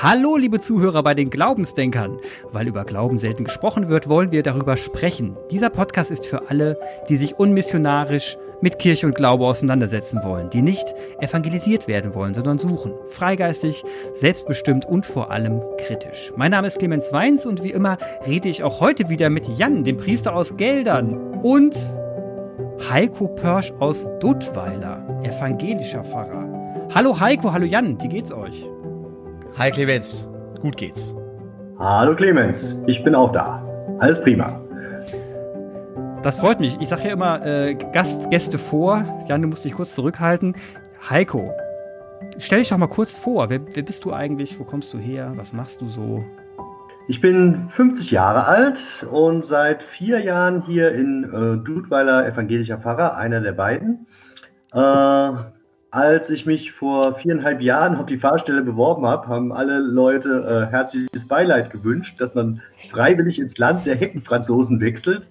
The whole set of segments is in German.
Hallo, liebe Zuhörer bei den Glaubensdenkern. Weil über Glauben selten gesprochen wird, wollen wir darüber sprechen. Dieser Podcast ist für alle, die sich unmissionarisch mit Kirche und Glaube auseinandersetzen wollen, die nicht evangelisiert werden wollen, sondern suchen. Freigeistig, selbstbestimmt und vor allem kritisch. Mein Name ist Clemens Weins und wie immer rede ich auch heute wieder mit Jan, dem Priester aus Geldern und Heiko Pörsch aus Duttweiler, evangelischer Pfarrer. Hallo Heiko, hallo Jan, wie geht's euch? Hi Clemens, gut geht's. Hallo Clemens, ich bin auch da. Alles prima. Das freut mich. Ich sage ja immer äh, Gast, Gäste vor. Jan, du musst dich kurz zurückhalten. Heiko, stell dich doch mal kurz vor. Wer, wer bist du eigentlich? Wo kommst du her? Was machst du so? Ich bin 50 Jahre alt und seit vier Jahren hier in äh, Dudweiler evangelischer Pfarrer, einer der beiden. Äh, als ich mich vor viereinhalb Jahren auf die Fahrstelle beworben habe, haben alle Leute äh, herzliches Beileid gewünscht, dass man freiwillig ins Land der Heckenfranzosen wechselt.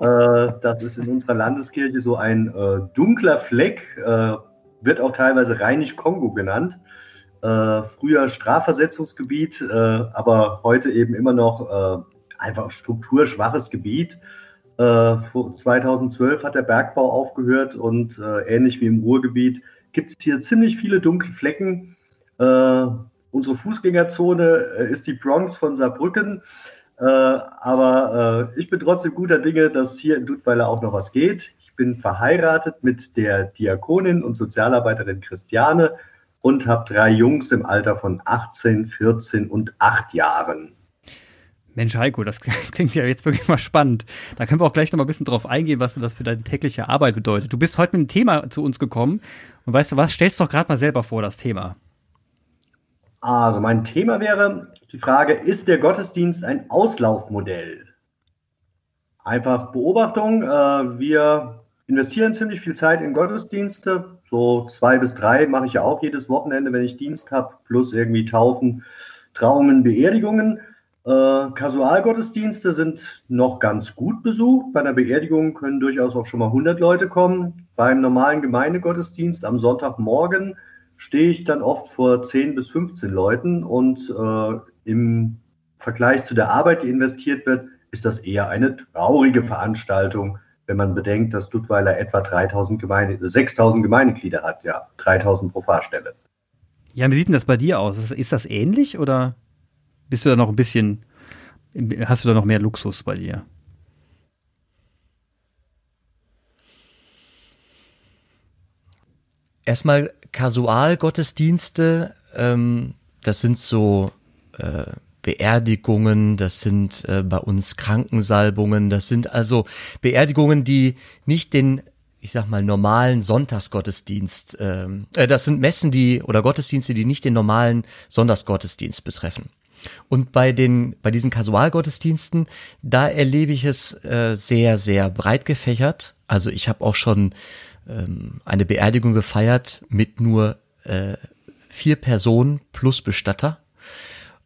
Äh, das ist in unserer Landeskirche so ein äh, dunkler Fleck, äh, wird auch teilweise Rheinisch-Kongo genannt. Äh, früher Strafversetzungsgebiet, äh, aber heute eben immer noch einfach strukturschwaches Gebiet. 2012 hat der Bergbau aufgehört und ähnlich wie im Ruhrgebiet gibt es hier ziemlich viele dunkle Flecken. Äh, unsere Fußgängerzone äh, ist die Bronx von Saarbrücken. Äh, aber äh, ich bin trotzdem guter Dinge, dass hier in Dudweiler auch noch was geht. Ich bin verheiratet mit der Diakonin und Sozialarbeiterin Christiane und habe drei Jungs im Alter von 18, 14 und 8 Jahren. Mensch, Heiko, das klingt ja jetzt wirklich mal spannend. Da können wir auch gleich noch mal ein bisschen drauf eingehen, was das für deine tägliche Arbeit bedeutet. Du bist heute mit einem Thema zu uns gekommen und weißt du was, stellst doch gerade mal selber vor, das Thema. Also mein Thema wäre die Frage, ist der Gottesdienst ein Auslaufmodell? Einfach Beobachtung. Äh, wir investieren ziemlich viel Zeit in Gottesdienste. So zwei bis drei mache ich ja auch jedes Wochenende, wenn ich Dienst habe, plus irgendwie Taufen, Trauungen, Beerdigungen. Äh, Kasualgottesdienste sind noch ganz gut besucht. Bei einer Beerdigung können durchaus auch schon mal 100 Leute kommen. Beim normalen Gemeindegottesdienst am Sonntagmorgen stehe ich dann oft vor 10 bis 15 Leuten und äh, im Vergleich zu der Arbeit, die investiert wird, ist das eher eine traurige Veranstaltung, wenn man bedenkt, dass Duttweiler etwa 3000 Gemeinde, 6000 Gemeindeglieder hat, ja, 3000 pro Fahrstelle. Ja, wie sieht denn das bei dir aus? Ist das ähnlich oder bist du da noch ein bisschen, hast du da noch mehr Luxus bei dir? Erstmal Kasualgottesdienste, ähm, das sind so äh, Beerdigungen, das sind äh, bei uns Krankensalbungen, das sind also Beerdigungen, die nicht den ich sag mal, normalen Sonntagsgottesdienst, ähm, äh, das sind Messen, die oder Gottesdienste, die nicht den normalen Sonntagsgottesdienst betreffen. Und bei den, bei diesen Kasualgottesdiensten, da erlebe ich es äh, sehr, sehr breit gefächert. Also ich habe auch schon ähm, eine Beerdigung gefeiert mit nur äh, vier Personen plus Bestatter.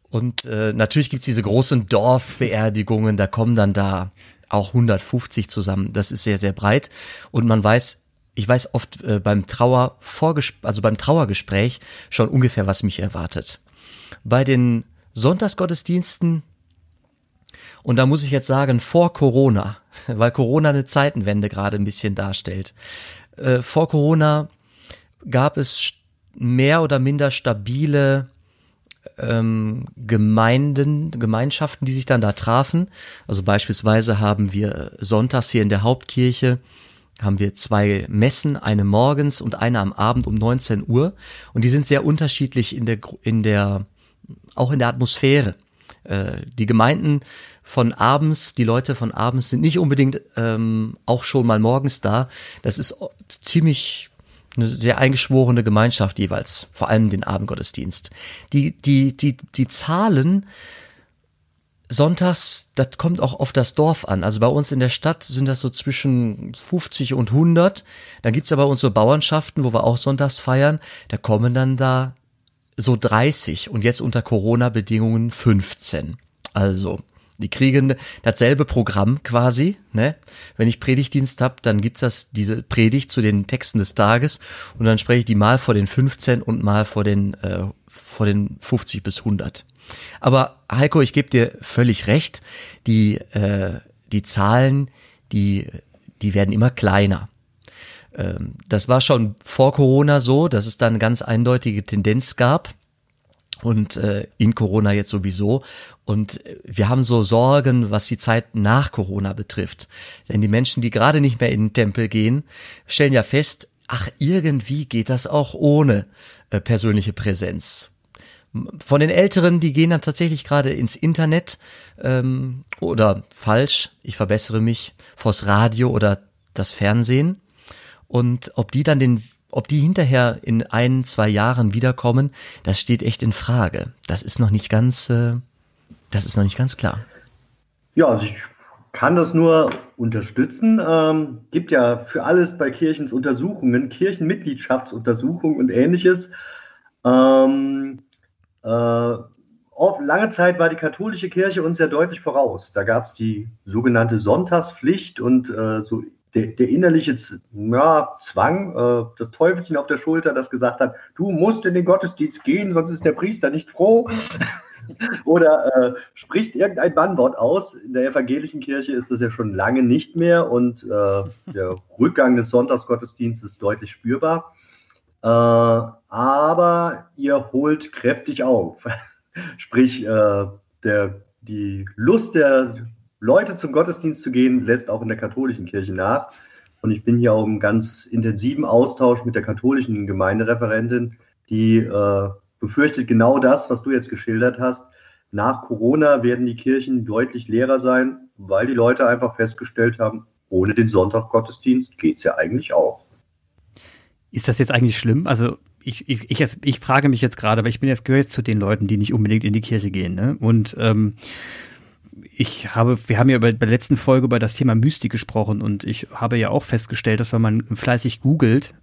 Und äh, natürlich gibt's diese großen Dorfbeerdigungen, da kommen dann da auch 150 zusammen. Das ist sehr, sehr breit. Und man weiß, ich weiß oft äh, beim Trauer also beim Trauergespräch schon ungefähr, was mich erwartet. Bei den Sonntagsgottesdiensten und da muss ich jetzt sagen, vor Corona, weil Corona eine Zeitenwende gerade ein bisschen darstellt. Äh, vor Corona gab es mehr oder minder stabile ähm, Gemeinden, Gemeinschaften, die sich dann da trafen. Also beispielsweise haben wir sonntags hier in der Hauptkirche haben wir zwei Messen, eine morgens und eine am Abend um 19 Uhr. Und die sind sehr unterschiedlich in der, in der auch in der Atmosphäre. Äh, die Gemeinden von abends, die Leute von abends sind nicht unbedingt ähm, auch schon mal morgens da. Das ist ziemlich eine sehr eingeschworene Gemeinschaft jeweils, vor allem den Abendgottesdienst. Die, die, die, die Zahlen sonntags, das kommt auch auf das Dorf an. Also bei uns in der Stadt sind das so zwischen 50 und 100. Dann gibt's ja bei uns so Bauernschaften, wo wir auch sonntags feiern. Da kommen dann da so 30 und jetzt unter Corona-Bedingungen 15. Also, die kriegen dasselbe Programm quasi, ne? Wenn ich Predigtdienst hab, dann gibt's das, diese Predigt zu den Texten des Tages und dann spreche ich die mal vor den 15 und mal vor den äh, vor den 50 bis 100. Aber Heiko, ich gebe dir völlig recht, die, äh, die Zahlen, die, die werden immer kleiner. Ähm, das war schon vor Corona so, dass es da eine ganz eindeutige Tendenz gab und äh, in Corona jetzt sowieso. Und wir haben so Sorgen, was die Zeit nach Corona betrifft. Denn die Menschen, die gerade nicht mehr in den Tempel gehen, stellen ja fest, ach, irgendwie geht das auch ohne äh, persönliche Präsenz. Von den Älteren, die gehen dann tatsächlich gerade ins Internet ähm, oder falsch, ich verbessere mich, vors Radio oder das Fernsehen. Und ob die dann den ob die hinterher in ein, zwei Jahren wiederkommen, das steht echt in Frage. Das ist noch nicht ganz, äh, das ist noch nicht ganz klar. Ja, also ich kann das nur unterstützen. Ähm, gibt ja für alles bei Kirchens Untersuchungen, Kirchenmitgliedschaftsuntersuchungen und ähnliches. Ähm, äh, auf lange Zeit war die katholische Kirche uns ja deutlich voraus. Da gab es die sogenannte Sonntagspflicht und äh, so der, der innerliche ja, Zwang, äh, das Teufelchen auf der Schulter, das gesagt hat, du musst in den Gottesdienst gehen, sonst ist der Priester nicht froh. Oder äh, spricht irgendein Bannwort aus. In der evangelischen Kirche ist das ja schon lange nicht mehr und äh, der Rückgang des Sonntagsgottesdienstes ist deutlich spürbar. Äh, aber ihr holt kräftig auf. Sprich, äh, der, die Lust der Leute zum Gottesdienst zu gehen, lässt auch in der katholischen Kirche nach. Und ich bin hier auch im ganz intensiven Austausch mit der katholischen Gemeindereferentin, die äh, befürchtet genau das, was du jetzt geschildert hast. Nach Corona werden die Kirchen deutlich leerer sein, weil die Leute einfach festgestellt haben, ohne den Sonntaggottesdienst geht es ja eigentlich auch. Ist das jetzt eigentlich schlimm? Also ich, ich, ich, ich frage mich jetzt gerade, aber ich bin jetzt gehört zu den Leuten, die nicht unbedingt in die Kirche gehen. Ne? Und ähm, ich habe, wir haben ja bei der letzten Folge über das Thema Mystik gesprochen und ich habe ja auch festgestellt, dass wenn man fleißig googelt,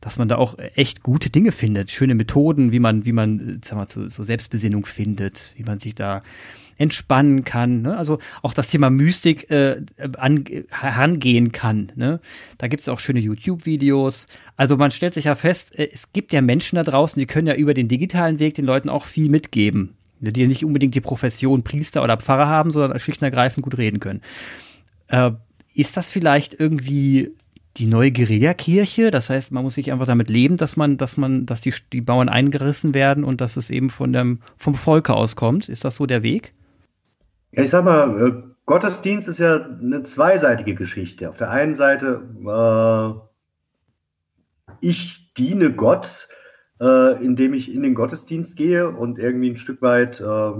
dass man da auch echt gute Dinge findet, schöne Methoden, wie man, wie man, sag mal, so, so Selbstbesinnung findet, wie man sich da entspannen kann. Ne? Also auch das Thema Mystik äh, an, herangehen kann. Ne? Da gibt's auch schöne YouTube-Videos. Also man stellt sich ja fest, äh, es gibt ja Menschen da draußen, die können ja über den digitalen Weg den Leuten auch viel mitgeben die nicht unbedingt die Profession Priester oder Pfarrer haben, sondern schlicht und ergreifend gut reden können. Äh, ist das vielleicht irgendwie die neue Guerillakirche? Das heißt, man muss sich einfach damit leben, dass man, dass man, dass die, die Bauern eingerissen werden und dass es eben von dem, vom Volke auskommt. Ist das so der Weg? Ich sag mal, äh, Gottesdienst ist ja eine zweiseitige Geschichte. Auf der einen Seite, äh, ich diene Gott, äh, indem ich in den Gottesdienst gehe und irgendwie ein Stück weit, äh,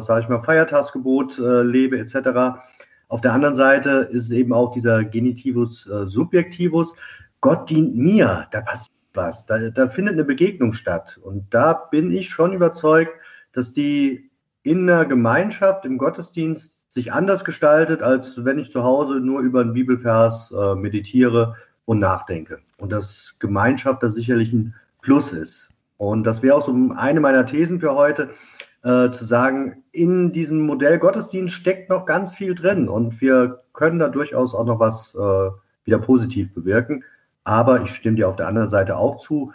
sage ich mal, Feiertagsgebot äh, lebe etc. Auf der anderen Seite ist eben auch dieser Genitivus äh, Subjektivus. Gott dient mir, da passiert was, da, da findet eine Begegnung statt. Und da bin ich schon überzeugt, dass die in der Gemeinschaft, im Gottesdienst sich anders gestaltet, als wenn ich zu Hause nur über einen Bibelvers äh, meditiere und nachdenke. Und dass Gemeinschaft da sicherlich ein Plus ist. Und das wäre auch so eine meiner Thesen für heute, äh, zu sagen, in diesem Modell Gottesdienst steckt noch ganz viel drin und wir können da durchaus auch noch was äh, wieder positiv bewirken. Aber ich stimme dir auf der anderen Seite auch zu,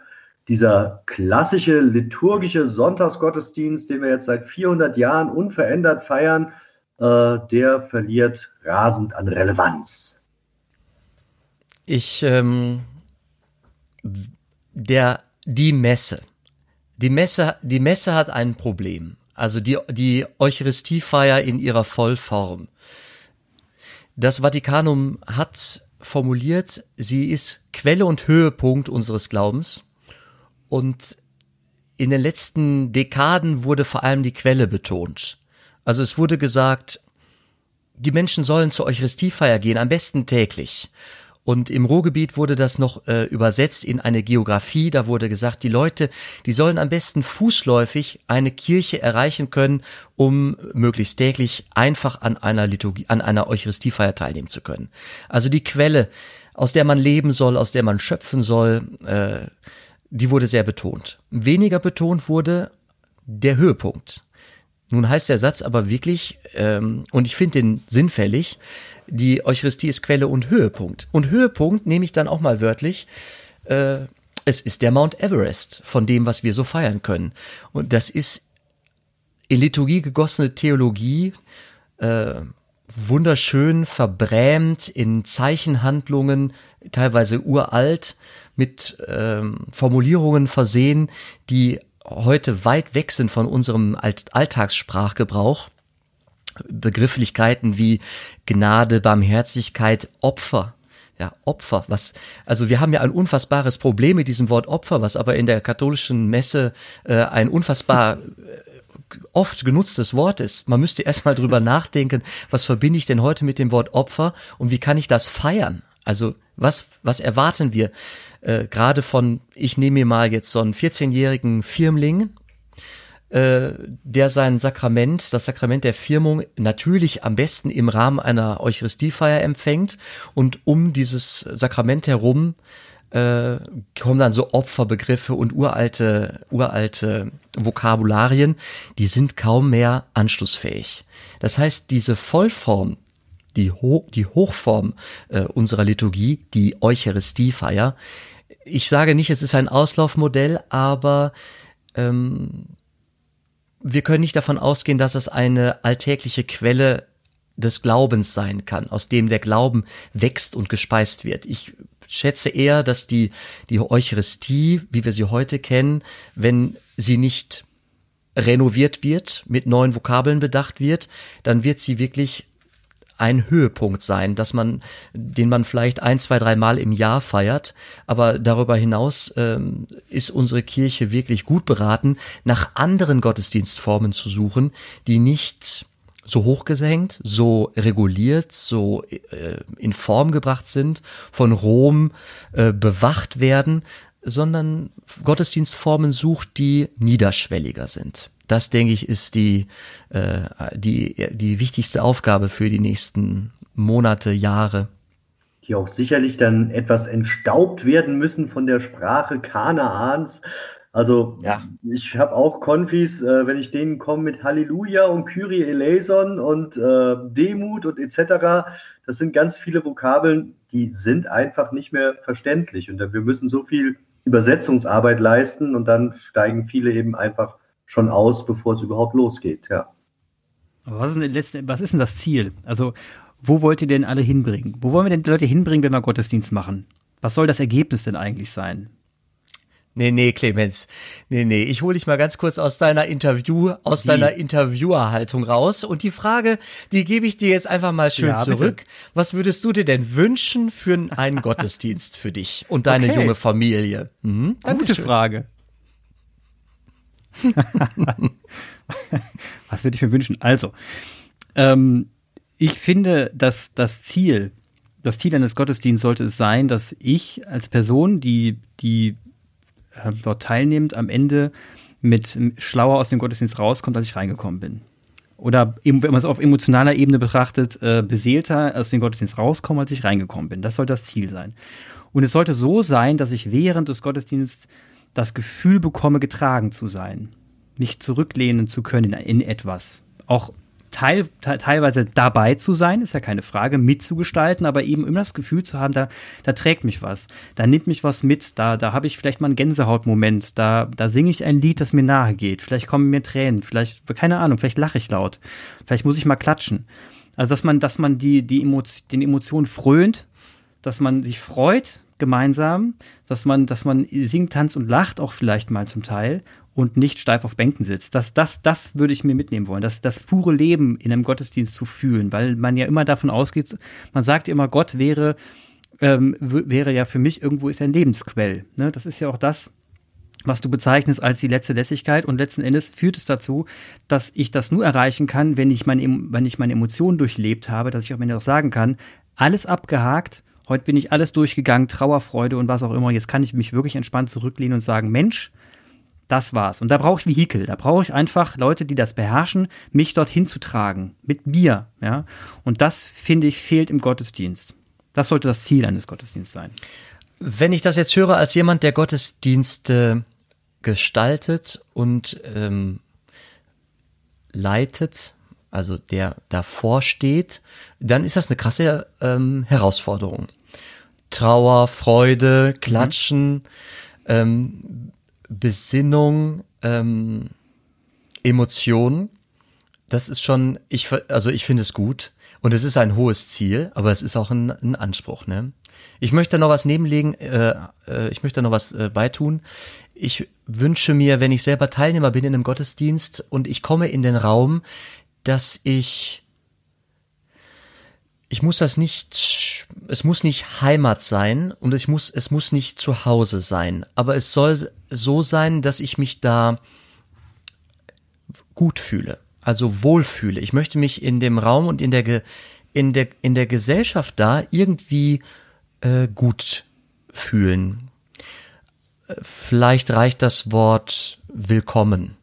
dieser klassische liturgische Sonntagsgottesdienst, den wir jetzt seit 400 Jahren unverändert feiern, äh, der verliert rasend an Relevanz. Ich, ähm, der die Messe. Die Messe, die Messe hat ein Problem. Also die, die Eucharistiefeier in ihrer Vollform. Das Vatikanum hat formuliert, sie ist Quelle und Höhepunkt unseres Glaubens. Und in den letzten Dekaden wurde vor allem die Quelle betont. Also es wurde gesagt, die Menschen sollen zur Eucharistiefeier gehen, am besten täglich. Und im Ruhrgebiet wurde das noch äh, übersetzt in eine Geografie. Da wurde gesagt, die Leute, die sollen am besten fußläufig eine Kirche erreichen können, um möglichst täglich einfach an einer Liturgie, an einer Eucharistiefeier teilnehmen zu können. Also die Quelle, aus der man leben soll, aus der man schöpfen soll, äh, die wurde sehr betont. Weniger betont wurde der Höhepunkt. Nun heißt der Satz aber wirklich, ähm, und ich finde den sinnfällig, die Eucharistie ist Quelle und Höhepunkt. Und Höhepunkt nehme ich dann auch mal wörtlich. Äh, Es ist der Mount Everest von dem, was wir so feiern können. Und das ist in Liturgie gegossene Theologie, äh, wunderschön verbrämt in Zeichenhandlungen, teilweise uralt, mit ähm, Formulierungen versehen, die heute weit weg sind von unserem Alltagssprachgebrauch. Begrifflichkeiten wie Gnade, Barmherzigkeit, Opfer. Ja, Opfer, was, also wir haben ja ein unfassbares Problem mit diesem Wort Opfer, was aber in der katholischen Messe äh, ein unfassbar äh, oft genutztes Wort ist. Man müsste erstmal drüber nachdenken, was verbinde ich denn heute mit dem Wort Opfer und wie kann ich das feiern? Also was, was erwarten wir äh, gerade von, ich nehme mir mal jetzt so einen 14-jährigen Firmling, äh, der sein Sakrament, das Sakrament der Firmung natürlich am besten im Rahmen einer Eucharistiefeier empfängt und um dieses Sakrament herum äh, kommen dann so Opferbegriffe und uralte, uralte Vokabularien, die sind kaum mehr anschlussfähig. Das heißt, diese Vollform, die, Ho die Hochform äh, unserer Liturgie, die Eucharistiefeier, ich sage nicht, es ist ein Auslaufmodell, aber ähm, wir können nicht davon ausgehen, dass es eine alltägliche Quelle des Glaubens sein kann, aus dem der Glauben wächst und gespeist wird. Ich schätze eher, dass die, die Eucharistie, wie wir sie heute kennen, wenn sie nicht renoviert wird, mit neuen Vokabeln bedacht wird, dann wird sie wirklich ein Höhepunkt sein, dass man, den man vielleicht ein, zwei, drei Mal im Jahr feiert. Aber darüber hinaus ähm, ist unsere Kirche wirklich gut beraten, nach anderen Gottesdienstformen zu suchen, die nicht so hochgesenkt, so reguliert, so äh, in Form gebracht sind, von Rom äh, bewacht werden, sondern Gottesdienstformen sucht, die niederschwelliger sind. Das, denke ich, ist die, äh, die, die wichtigste Aufgabe für die nächsten Monate, Jahre. Die auch sicherlich dann etwas entstaubt werden müssen von der Sprache Kanaans. Also ja. ich habe auch Konfis, äh, wenn ich denen komme mit Halleluja und Kyrie eleison und äh, Demut und etc. Das sind ganz viele Vokabeln, die sind einfach nicht mehr verständlich. Und wir müssen so viel Übersetzungsarbeit leisten und dann steigen viele eben einfach schon aus, bevor es überhaupt losgeht, ja. Aber was ist, denn letzte, was ist denn das Ziel? Also, wo wollt ihr denn alle hinbringen? Wo wollen wir denn die Leute hinbringen, wenn wir Gottesdienst machen? Was soll das Ergebnis denn eigentlich sein? Nee, nee, Clemens. Nee, nee, ich hole dich mal ganz kurz aus deiner Interview, aus Wie? deiner Interviewerhaltung raus. Und die Frage, die gebe ich dir jetzt einfach mal schön ja, zurück. Bitte. Was würdest du dir denn wünschen für einen Gottesdienst für dich und deine okay. junge Familie? Mhm, Gute Frage. Was würde ich mir wünschen? Also, ähm, ich finde, dass das Ziel, das Ziel eines Gottesdienstes sollte es sein, dass ich als Person, die, die äh, dort teilnimmt, am Ende mit schlauer aus dem Gottesdienst rauskommt, als ich reingekommen bin. Oder eben, wenn man es auf emotionaler Ebene betrachtet, äh, beseelter aus dem Gottesdienst rauskomme, als ich reingekommen bin. Das soll das Ziel sein. Und es sollte so sein, dass ich während des Gottesdienstes das Gefühl bekomme, getragen zu sein, mich zurücklehnen zu können in etwas. Auch teil, te teilweise dabei zu sein, ist ja keine Frage, mitzugestalten, aber eben immer das Gefühl zu haben, da, da trägt mich was, da nimmt mich was mit, da, da habe ich vielleicht mal einen Gänsehautmoment, da, da singe ich ein Lied, das mir nahe geht, vielleicht kommen mir Tränen, vielleicht, keine Ahnung, vielleicht lache ich laut, vielleicht muss ich mal klatschen. Also, dass man, dass man die, die Emotion, den Emotionen frönt, dass man sich freut, gemeinsam, dass man, dass man singt, tanzt und lacht auch vielleicht mal zum Teil und nicht steif auf Bänken sitzt. Das, das, das würde ich mir mitnehmen wollen, das, das pure Leben in einem Gottesdienst zu fühlen, weil man ja immer davon ausgeht, man sagt immer, Gott wäre, ähm, wäre ja für mich irgendwo ist ein Lebensquell. Ne? Das ist ja auch das, was du bezeichnest als die letzte Lässigkeit und letzten Endes führt es dazu, dass ich das nur erreichen kann, wenn ich meine, wenn ich meine Emotionen durchlebt habe, dass ich auch mir auch sagen kann, alles abgehakt, heute bin ich alles durchgegangen, Trauerfreude und was auch immer, jetzt kann ich mich wirklich entspannt zurücklehnen und sagen, Mensch, das war's. Und da brauche ich Vehikel. Da brauche ich einfach Leute, die das beherrschen, mich dorthin zu tragen. Mit mir. Ja? Und das, finde ich, fehlt im Gottesdienst. Das sollte das Ziel eines Gottesdienstes sein. Wenn ich das jetzt höre als jemand, der Gottesdienste gestaltet und ähm, leitet, also der davor steht, dann ist das eine krasse ähm, Herausforderung. Trauer, Freude, Klatschen. Mhm ähm, Besinnung, ähm, Emotionen. Das ist schon, ich, also ich finde es gut. Und es ist ein hohes Ziel, aber es ist auch ein, ein Anspruch. Ne? Ich möchte noch was nebenlegen, äh, äh, ich möchte noch was äh, beitun. Ich wünsche mir, wenn ich selber Teilnehmer bin in einem Gottesdienst und ich komme in den Raum, dass ich ich muss das nicht, es muss nicht Heimat sein und ich muss, es muss nicht zu Hause sein, aber es soll so sein, dass ich mich da gut fühle, also wohlfühle. Ich möchte mich in dem Raum und in der, in der, in der Gesellschaft da irgendwie äh, gut fühlen. Vielleicht reicht das Wort willkommen.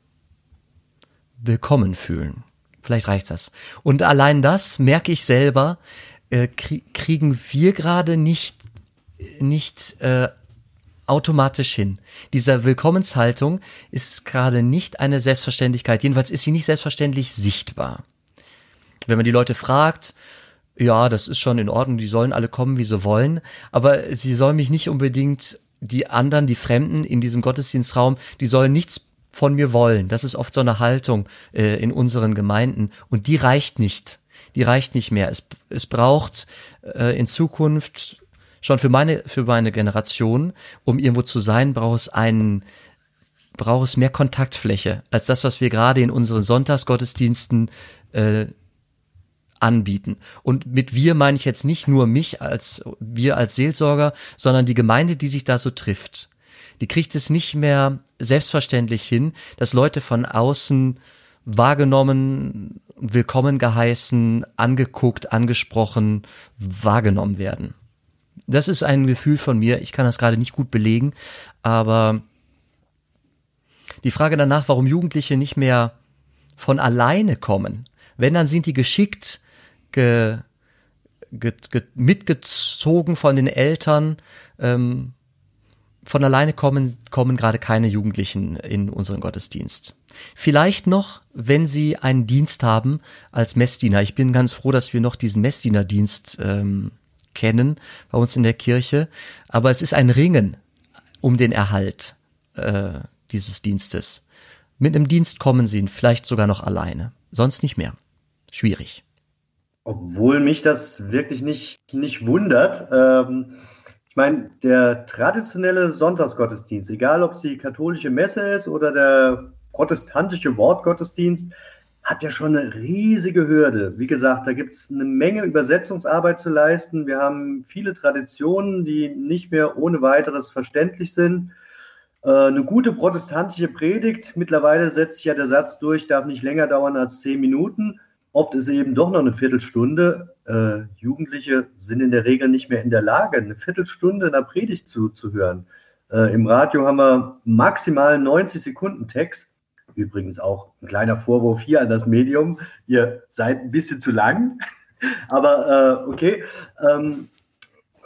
Willkommen fühlen. Vielleicht reicht das. Und allein das merke ich selber, äh, kriegen wir gerade nicht, nicht äh, automatisch hin. Dieser Willkommenshaltung ist gerade nicht eine Selbstverständlichkeit. Jedenfalls ist sie nicht selbstverständlich sichtbar. Wenn man die Leute fragt, ja, das ist schon in Ordnung, die sollen alle kommen, wie sie wollen, aber sie sollen mich nicht unbedingt, die anderen, die Fremden in diesem Gottesdienstraum, die sollen nichts von mir wollen. Das ist oft so eine Haltung äh, in unseren Gemeinden und die reicht nicht. Die reicht nicht mehr. Es, es braucht äh, in Zukunft schon für meine für meine Generation, um irgendwo zu sein, braucht es einen braucht es mehr Kontaktfläche als das, was wir gerade in unseren Sonntagsgottesdiensten äh, anbieten. Und mit wir meine ich jetzt nicht nur mich als wir als Seelsorger, sondern die Gemeinde, die sich da so trifft. Die kriegt es nicht mehr selbstverständlich hin, dass Leute von außen wahrgenommen, willkommen geheißen, angeguckt, angesprochen, wahrgenommen werden. Das ist ein Gefühl von mir. Ich kann das gerade nicht gut belegen, aber die Frage danach, warum Jugendliche nicht mehr von alleine kommen, wenn dann sind die geschickt ge, ge, ge, mitgezogen von den Eltern. Ähm, von alleine kommen, kommen gerade keine Jugendlichen in unseren Gottesdienst. Vielleicht noch, wenn sie einen Dienst haben als Messdiener. Ich bin ganz froh, dass wir noch diesen Messdienerdienst ähm, kennen bei uns in der Kirche. Aber es ist ein Ringen um den Erhalt äh, dieses Dienstes. Mit einem Dienst kommen sie vielleicht sogar noch alleine. Sonst nicht mehr. Schwierig. Obwohl mich das wirklich nicht, nicht wundert. Ähm, ich meine, der traditionelle Sonntagsgottesdienst, egal ob es die katholische Messe ist oder der protestantische Wortgottesdienst, hat ja schon eine riesige Hürde. Wie gesagt, da gibt es eine Menge Übersetzungsarbeit zu leisten. Wir haben viele Traditionen, die nicht mehr ohne weiteres verständlich sind. Äh, eine gute protestantische Predigt, mittlerweile setzt sich ja der Satz durch, darf nicht länger dauern als zehn Minuten. Oft ist eben doch noch eine Viertelstunde. Äh, Jugendliche sind in der Regel nicht mehr in der Lage, eine Viertelstunde einer Predigt zuzuhören. Äh, Im Radio haben wir maximal 90 Sekunden Text. Übrigens auch ein kleiner Vorwurf hier an das Medium. Ihr seid ein bisschen zu lang. Aber äh, okay. Ähm,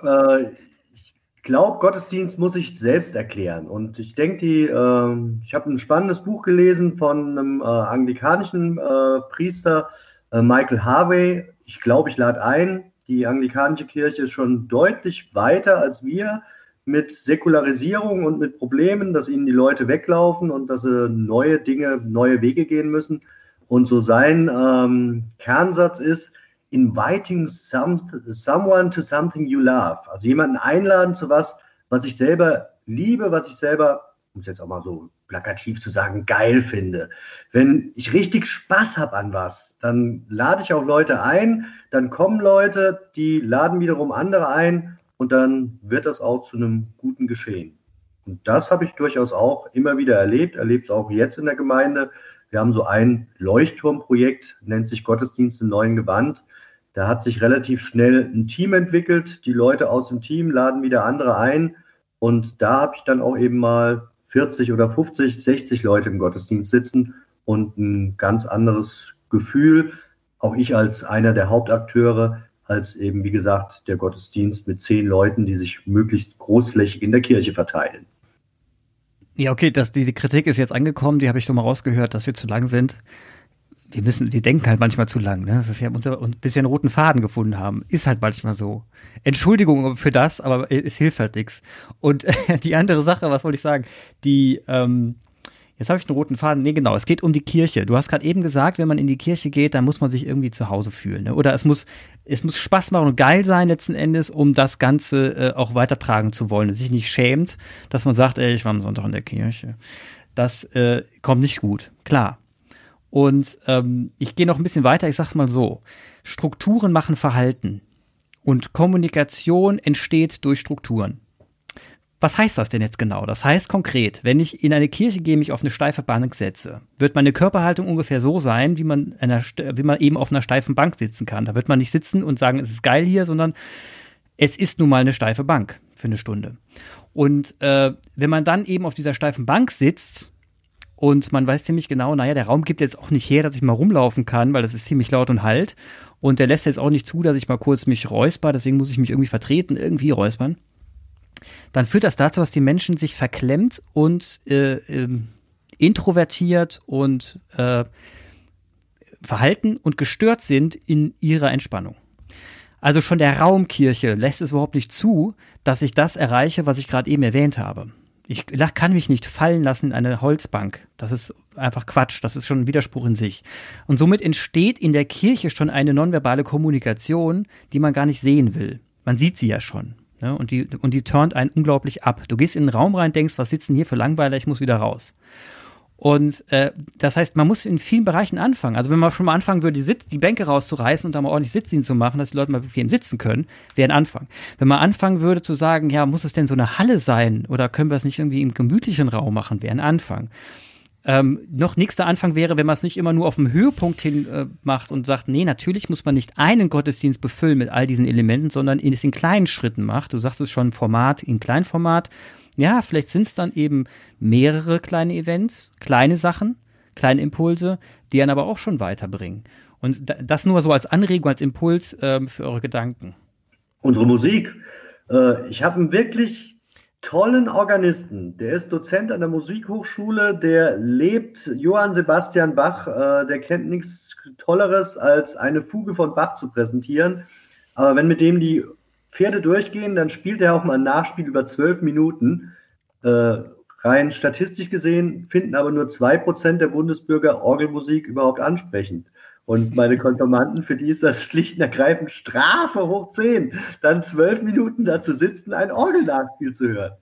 äh, ich glaube, Gottesdienst muss ich selbst erklären. Und ich denke, die, äh, ich habe ein spannendes Buch gelesen von einem äh, anglikanischen äh, Priester, Michael Harvey, ich glaube, ich lade ein, die anglikanische Kirche ist schon deutlich weiter als wir mit Säkularisierung und mit Problemen, dass ihnen die Leute weglaufen und dass sie neue Dinge, neue Wege gehen müssen. Und so sein ähm, Kernsatz ist, inviting some, someone to something you love. Also jemanden einladen zu was, was ich selber liebe, was ich selber, um es jetzt auch mal so plakativ zu sagen, geil finde. Wenn ich richtig Spaß habe an was, dann lade ich auch Leute ein, dann kommen Leute, die laden wiederum andere ein und dann wird das auch zu einem guten Geschehen. Und das habe ich durchaus auch immer wieder erlebt, erlebt es auch jetzt in der Gemeinde. Wir haben so ein Leuchtturmprojekt, nennt sich Gottesdienst im neuen Gewand. Da hat sich relativ schnell ein Team entwickelt. Die Leute aus dem Team laden wieder andere ein. Und da habe ich dann auch eben mal 40 oder 50, 60 Leute im Gottesdienst sitzen und ein ganz anderes Gefühl. Auch ich als einer der Hauptakteure, als eben, wie gesagt, der Gottesdienst mit zehn Leuten, die sich möglichst großflächig in der Kirche verteilen. Ja, okay, das, diese Kritik ist jetzt angekommen, die habe ich schon mal rausgehört, dass wir zu lang sind. Wir müssen, wir denken halt manchmal zu lang, ne? Das ist ja unser, bis wir einen roten Faden gefunden haben, ist halt manchmal so. Entschuldigung für das, aber es hilft halt nichts. Und die andere Sache, was wollte ich sagen? Die, ähm, Jetzt habe ich einen roten Faden. Nee, genau. Es geht um die Kirche. Du hast gerade eben gesagt, wenn man in die Kirche geht, dann muss man sich irgendwie zu Hause fühlen. Ne? Oder es muss, es muss Spaß machen und geil sein letzten Endes, um das Ganze äh, auch weitertragen zu wollen. Und sich nicht schämt, dass man sagt, ey, ich war am Sonntag in der Kirche. Das äh, kommt nicht gut. Klar. Und ähm, ich gehe noch ein bisschen weiter. Ich sag's mal so: Strukturen machen Verhalten und Kommunikation entsteht durch Strukturen. Was heißt das denn jetzt genau? Das heißt konkret, wenn ich in eine Kirche gehe, mich auf eine steife Bank setze, wird meine Körperhaltung ungefähr so sein, wie man, einer, wie man eben auf einer steifen Bank sitzen kann. Da wird man nicht sitzen und sagen, es ist geil hier, sondern es ist nun mal eine steife Bank für eine Stunde. Und äh, wenn man dann eben auf dieser steifen Bank sitzt und man weiß ziemlich genau, naja, der Raum gibt jetzt auch nicht her, dass ich mal rumlaufen kann, weil das ist ziemlich laut und halt. Und der lässt jetzt auch nicht zu, dass ich mal kurz mich räusper, deswegen muss ich mich irgendwie vertreten, irgendwie räuspern dann führt das dazu, dass die Menschen sich verklemmt und äh, äh, introvertiert und äh, verhalten und gestört sind in ihrer Entspannung. Also schon der Raumkirche lässt es überhaupt nicht zu, dass ich das erreiche, was ich gerade eben erwähnt habe. Ich kann mich nicht fallen lassen in eine Holzbank. Das ist einfach Quatsch. Das ist schon ein Widerspruch in sich. Und somit entsteht in der Kirche schon eine nonverbale Kommunikation, die man gar nicht sehen will. Man sieht sie ja schon. Ne? Und, die, und die turnt einen unglaublich ab. Du gehst in den Raum rein, denkst, was sitzen hier für Langweiler, ich muss wieder raus. Und äh, das heißt, man muss in vielen Bereichen anfangen. Also wenn man schon mal anfangen würde, die, Sitz, die Bänke rauszureißen und da mal ordentlich Sitzdienst zu machen, dass die Leute mal bequem sitzen können, wäre ein Anfang. Wenn man anfangen würde zu sagen, ja, muss es denn so eine Halle sein oder können wir es nicht irgendwie im gemütlichen Raum machen, wäre ein Anfang ähm, noch nächster Anfang wäre, wenn man es nicht immer nur auf dem Höhepunkt hin äh, macht und sagt, nee, natürlich muss man nicht einen Gottesdienst befüllen mit all diesen Elementen, sondern es in kleinen Schritten macht. Du sagst es schon, Format in Kleinformat. Ja, vielleicht sind es dann eben mehrere kleine Events, kleine Sachen, kleine Impulse, die einen aber auch schon weiterbringen. Und das nur so als Anregung, als Impuls ähm, für eure Gedanken. Unsere Musik. Äh, ich habe einen wirklich tollen Organisten. Der ist Dozent an der Musikhochschule, der lebt Johann Sebastian Bach. Äh, der kennt nichts Tolleres, als eine Fuge von Bach zu präsentieren. Aber wenn mit dem die Pferde durchgehen, dann spielt er auch mal ein Nachspiel über zwölf Minuten. Äh, rein statistisch gesehen finden aber nur zwei Prozent der Bundesbürger Orgelmusik überhaupt ansprechend. Und meine Konfirmanden, für die ist das schlicht und ergreifend Strafe hoch 10, dann zwölf Minuten da zu sitzen, ein Orgelnachspiel zu hören.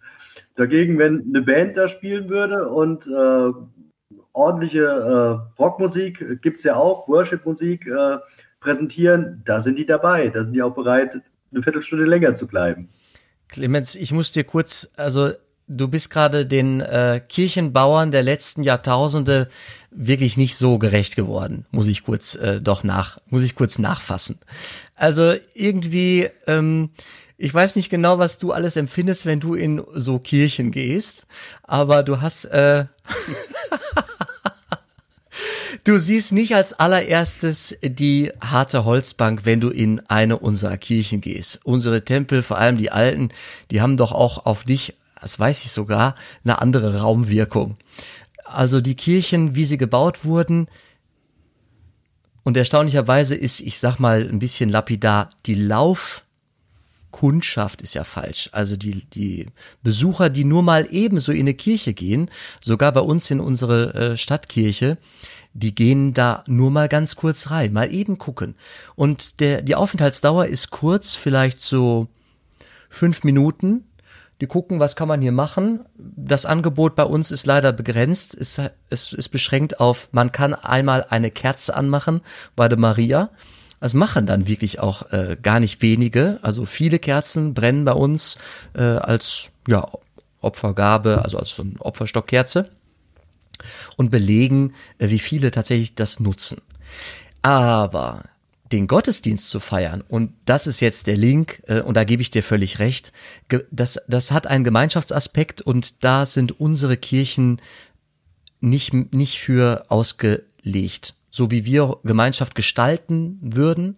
Dagegen, wenn eine Band da spielen würde und äh, ordentliche äh, Rockmusik gibt es ja auch, Worship-Musik äh, präsentieren, da sind die dabei. Da sind die auch bereit, eine Viertelstunde länger zu bleiben. Clemens, ich muss dir kurz, also du bist gerade den äh, Kirchenbauern der letzten Jahrtausende wirklich nicht so gerecht geworden, muss ich kurz äh, doch nach, muss ich kurz nachfassen. Also irgendwie, ähm, ich weiß nicht genau, was du alles empfindest, wenn du in so Kirchen gehst, aber du hast, äh, du siehst nicht als allererstes die harte Holzbank, wenn du in eine unserer Kirchen gehst. Unsere Tempel, vor allem die alten, die haben doch auch auf dich das weiß ich sogar, eine andere Raumwirkung. Also die Kirchen, wie sie gebaut wurden, und erstaunlicherweise ist, ich sag mal ein bisschen lapidar, die Laufkundschaft ist ja falsch. Also die, die Besucher, die nur mal ebenso in eine Kirche gehen, sogar bei uns in unsere äh, Stadtkirche, die gehen da nur mal ganz kurz rein, mal eben gucken. Und der, die Aufenthaltsdauer ist kurz, vielleicht so fünf Minuten, die gucken, was kann man hier machen. Das Angebot bei uns ist leider begrenzt. Es, es ist beschränkt auf, man kann einmal eine Kerze anmachen bei der Maria. Das machen dann wirklich auch äh, gar nicht wenige. Also viele Kerzen brennen bei uns äh, als ja, Opfergabe, also als so eine Opferstockkerze und belegen, äh, wie viele tatsächlich das nutzen. Aber den Gottesdienst zu feiern, und das ist jetzt der Link, äh, und da gebe ich dir völlig recht, das, das hat einen Gemeinschaftsaspekt und da sind unsere Kirchen nicht, nicht für ausgelegt. So wie wir Gemeinschaft gestalten würden,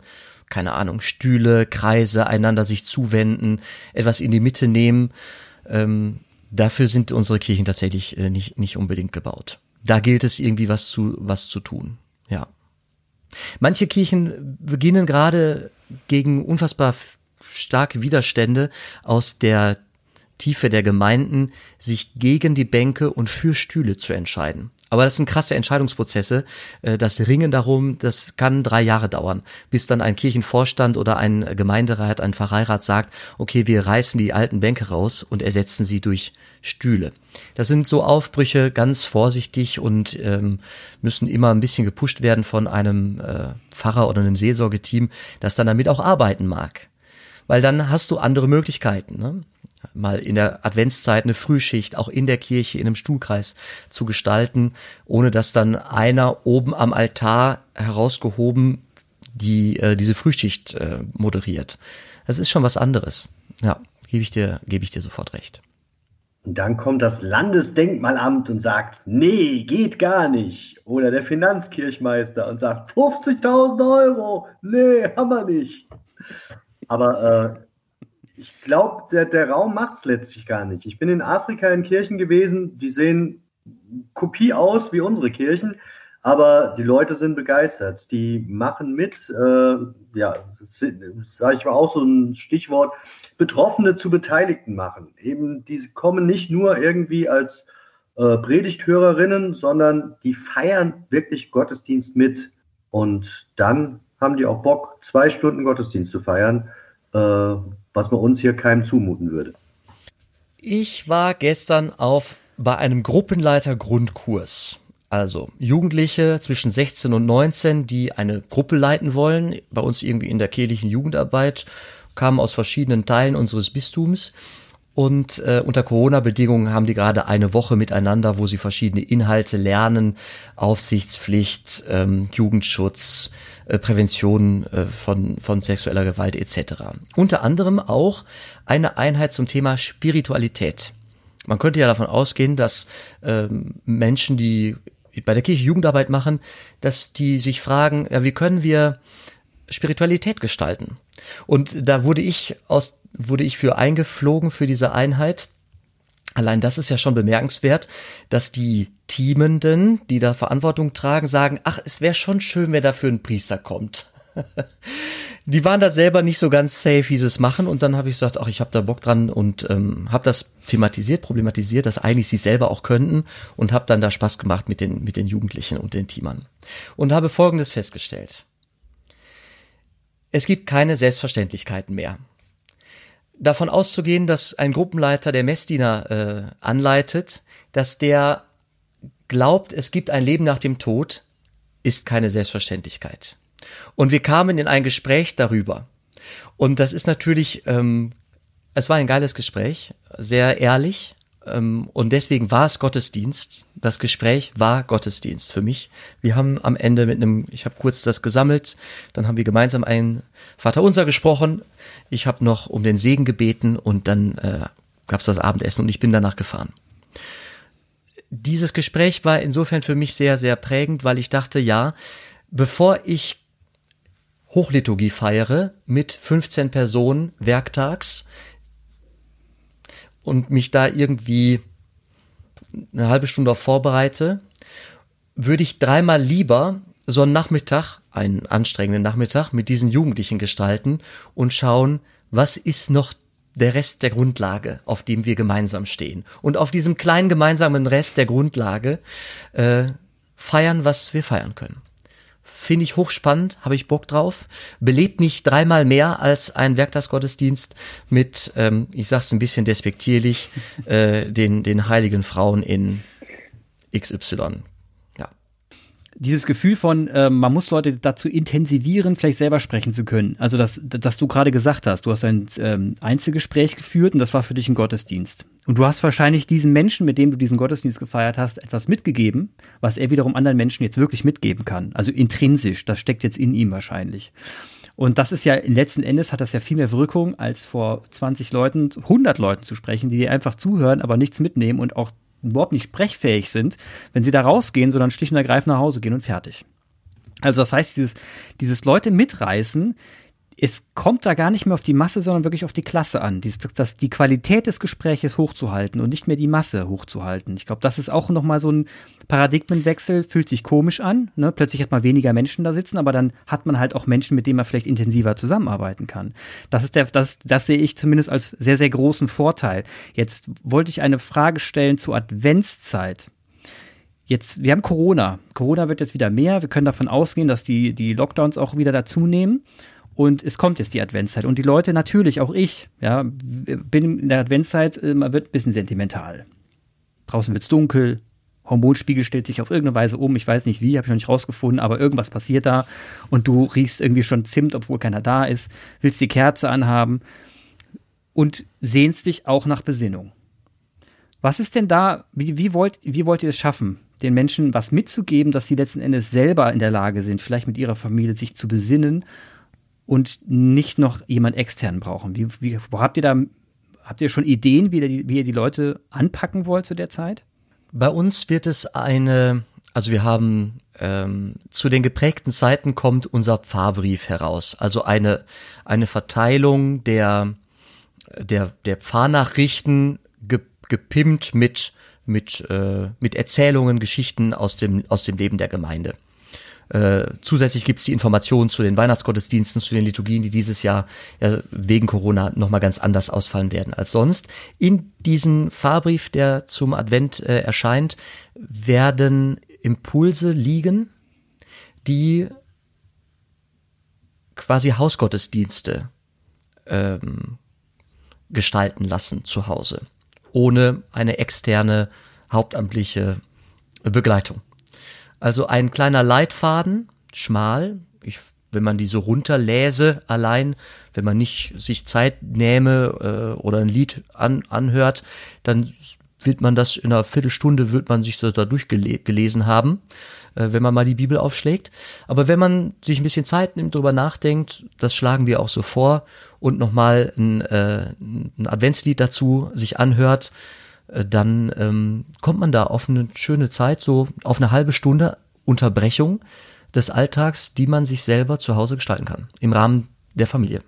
keine Ahnung, Stühle, Kreise, einander sich zuwenden, etwas in die Mitte nehmen, ähm, dafür sind unsere Kirchen tatsächlich äh, nicht, nicht unbedingt gebaut. Da gilt es irgendwie was zu, was zu tun. Ja. Manche Kirchen beginnen gerade gegen unfassbar starke Widerstände aus der Tiefe der Gemeinden, sich gegen die Bänke und für Stühle zu entscheiden. Aber das sind krasse Entscheidungsprozesse. Äh, das Ringen darum, das kann drei Jahre dauern, bis dann ein Kirchenvorstand oder ein Gemeinderat, ein Pfarreirat sagt, okay, wir reißen die alten Bänke raus und ersetzen sie durch Stühle. Das sind so Aufbrüche ganz vorsichtig und ähm, müssen immer ein bisschen gepusht werden von einem äh, Pfarrer oder einem Seelsorgeteam, das dann damit auch arbeiten mag. Weil dann hast du andere Möglichkeiten. Ne? Mal in der Adventszeit eine Frühschicht auch in der Kirche in einem Stuhlkreis zu gestalten, ohne dass dann einer oben am Altar herausgehoben die äh, diese Frühschicht äh, moderiert. Das ist schon was anderes. Ja, gebe ich dir gebe ich dir sofort recht. Und dann kommt das Landesdenkmalamt und sagt, nee, geht gar nicht. Oder der Finanzkirchmeister und sagt, 50.000 Euro, nee, haben wir nicht. Aber äh, ich glaube, der, der Raum macht es letztlich gar nicht. Ich bin in Afrika in Kirchen gewesen, die sehen Kopie aus wie unsere Kirchen, aber die Leute sind begeistert. Die machen mit, äh, ja, sage ich mal auch so ein Stichwort, Betroffene zu Beteiligten machen. Eben, die kommen nicht nur irgendwie als äh, Predigthörerinnen, sondern die feiern wirklich Gottesdienst mit. Und dann haben die auch Bock, zwei Stunden Gottesdienst zu feiern. Äh, was man uns hier keinem zumuten würde. Ich war gestern auf bei einem Gruppenleiter-Grundkurs. Also Jugendliche zwischen 16 und 19, die eine Gruppe leiten wollen, bei uns irgendwie in der kirchlichen Jugendarbeit, kamen aus verschiedenen Teilen unseres Bistums. Und äh, unter Corona-Bedingungen haben die gerade eine Woche miteinander, wo sie verschiedene Inhalte lernen, Aufsichtspflicht, ähm, Jugendschutz, äh, Prävention äh, von, von sexueller Gewalt etc. Unter anderem auch eine Einheit zum Thema Spiritualität. Man könnte ja davon ausgehen, dass ähm, Menschen, die bei der Kirche Jugendarbeit machen, dass die sich fragen, ja, wie können wir Spiritualität gestalten? Und da wurde ich aus, wurde ich für eingeflogen für diese Einheit Allein das ist ja schon bemerkenswert, dass die Teamenden, die da Verantwortung tragen, sagen, ach, es wäre schon schön, wenn dafür ein Priester kommt. die waren da selber nicht so ganz safe, wie sie es machen. Und dann habe ich gesagt, ach, ich habe da Bock dran und ähm, habe das thematisiert, problematisiert, dass eigentlich sie selber auch könnten und habe dann da Spaß gemacht mit den, mit den Jugendlichen und den Teamern. Und habe Folgendes festgestellt. Es gibt keine Selbstverständlichkeiten mehr davon auszugehen, dass ein Gruppenleiter, der Messdiener äh, anleitet, dass der glaubt, es gibt ein Leben nach dem Tod, ist keine Selbstverständlichkeit. Und wir kamen in ein Gespräch darüber. Und das ist natürlich, ähm, es war ein geiles Gespräch, sehr ehrlich, und deswegen war es Gottesdienst. Das Gespräch war Gottesdienst für mich. Wir haben am Ende mit einem, ich habe kurz das gesammelt, dann haben wir gemeinsam ein Vaterunser gesprochen. Ich habe noch um den Segen gebeten und dann äh, gab es das Abendessen und ich bin danach gefahren. Dieses Gespräch war insofern für mich sehr, sehr prägend, weil ich dachte, ja, bevor ich Hochliturgie feiere mit 15 Personen werktags, und mich da irgendwie eine halbe Stunde vorbereite, würde ich dreimal lieber so einen Nachmittag, einen anstrengenden Nachmittag mit diesen Jugendlichen gestalten und schauen, was ist noch der Rest der Grundlage, auf dem wir gemeinsam stehen. Und auf diesem kleinen gemeinsamen Rest der Grundlage äh, feiern, was wir feiern können. Finde ich hochspannend, habe ich Bock drauf. Belebt mich dreimal mehr als ein Werktagsgottesdienst mit, ähm, ich sag's ein bisschen despektierlich, äh, den, den heiligen Frauen in XY dieses Gefühl von, äh, man muss Leute dazu intensivieren, vielleicht selber sprechen zu können. Also das, das du gerade gesagt hast, du hast ein ähm, Einzelgespräch geführt und das war für dich ein Gottesdienst. Und du hast wahrscheinlich diesen Menschen, mit dem du diesen Gottesdienst gefeiert hast, etwas mitgegeben, was er wiederum anderen Menschen jetzt wirklich mitgeben kann. Also intrinsisch, das steckt jetzt in ihm wahrscheinlich. Und das ist ja letzten Endes hat das ja viel mehr Wirkung, als vor 20 Leuten, 100 Leuten zu sprechen, die dir einfach zuhören, aber nichts mitnehmen und auch überhaupt nicht sprechfähig sind, wenn sie da rausgehen, sondern schlicht und ergreifend nach Hause gehen und fertig. Also das heißt, dieses, dieses Leute mitreißen, es kommt da gar nicht mehr auf die Masse, sondern wirklich auf die Klasse an. Dies, das, die Qualität des Gespräches hochzuhalten und nicht mehr die Masse hochzuhalten. Ich glaube, das ist auch nochmal so ein Paradigmenwechsel, fühlt sich komisch an. Ne? Plötzlich hat man weniger Menschen da sitzen, aber dann hat man halt auch Menschen, mit denen man vielleicht intensiver zusammenarbeiten kann. Das ist der, das, das sehe ich zumindest als sehr, sehr großen Vorteil. Jetzt wollte ich eine Frage stellen zur Adventszeit. Jetzt, wir haben Corona. Corona wird jetzt wieder mehr. Wir können davon ausgehen, dass die, die Lockdowns auch wieder dazu nehmen. Und es kommt jetzt die Adventszeit. Und die Leute, natürlich, auch ich, ja, bin in der Adventszeit, man wird ein bisschen sentimental. Draußen wird es dunkel, Hormonspiegel stellt sich auf irgendeine Weise um. Ich weiß nicht wie, habe ich noch nicht rausgefunden, aber irgendwas passiert da. Und du riechst irgendwie schon Zimt, obwohl keiner da ist, willst die Kerze anhaben und sehnst dich auch nach Besinnung. Was ist denn da, wie, wie, wollt, wie wollt ihr es schaffen, den Menschen was mitzugeben, dass sie letzten Endes selber in der Lage sind, vielleicht mit ihrer Familie sich zu besinnen und nicht noch jemand extern brauchen. Wie, wie, wo habt ihr da, habt ihr schon Ideen, wie ihr, die, wie ihr die Leute anpacken wollt zu der Zeit? Bei uns wird es eine, also wir haben ähm, zu den geprägten Zeiten kommt unser Pfarrbrief heraus. Also eine, eine Verteilung der, der, der Pfarrnachrichten ge, gepimpt mit, mit, äh, mit Erzählungen, Geschichten aus dem, aus dem Leben der Gemeinde. Äh, zusätzlich gibt es die Informationen zu den Weihnachtsgottesdiensten, zu den Liturgien, die dieses Jahr ja, wegen Corona nochmal ganz anders ausfallen werden als sonst. In diesen Fahrbrief, der zum Advent äh, erscheint, werden Impulse liegen, die quasi Hausgottesdienste ähm, gestalten lassen zu Hause, ohne eine externe hauptamtliche Begleitung. Also ein kleiner Leitfaden, schmal. Ich, wenn man die so runterläse allein, wenn man nicht sich Zeit nähme äh, oder ein Lied an, anhört, dann wird man das in einer Viertelstunde wird man sich da durchgelesen haben, äh, wenn man mal die Bibel aufschlägt. Aber wenn man sich ein bisschen Zeit nimmt, drüber nachdenkt, das schlagen wir auch so vor und nochmal ein, äh, ein Adventslied dazu sich anhört, dann ähm, kommt man da auf eine schöne Zeit, so auf eine halbe Stunde Unterbrechung des Alltags, die man sich selber zu Hause gestalten kann, im Rahmen der Familie.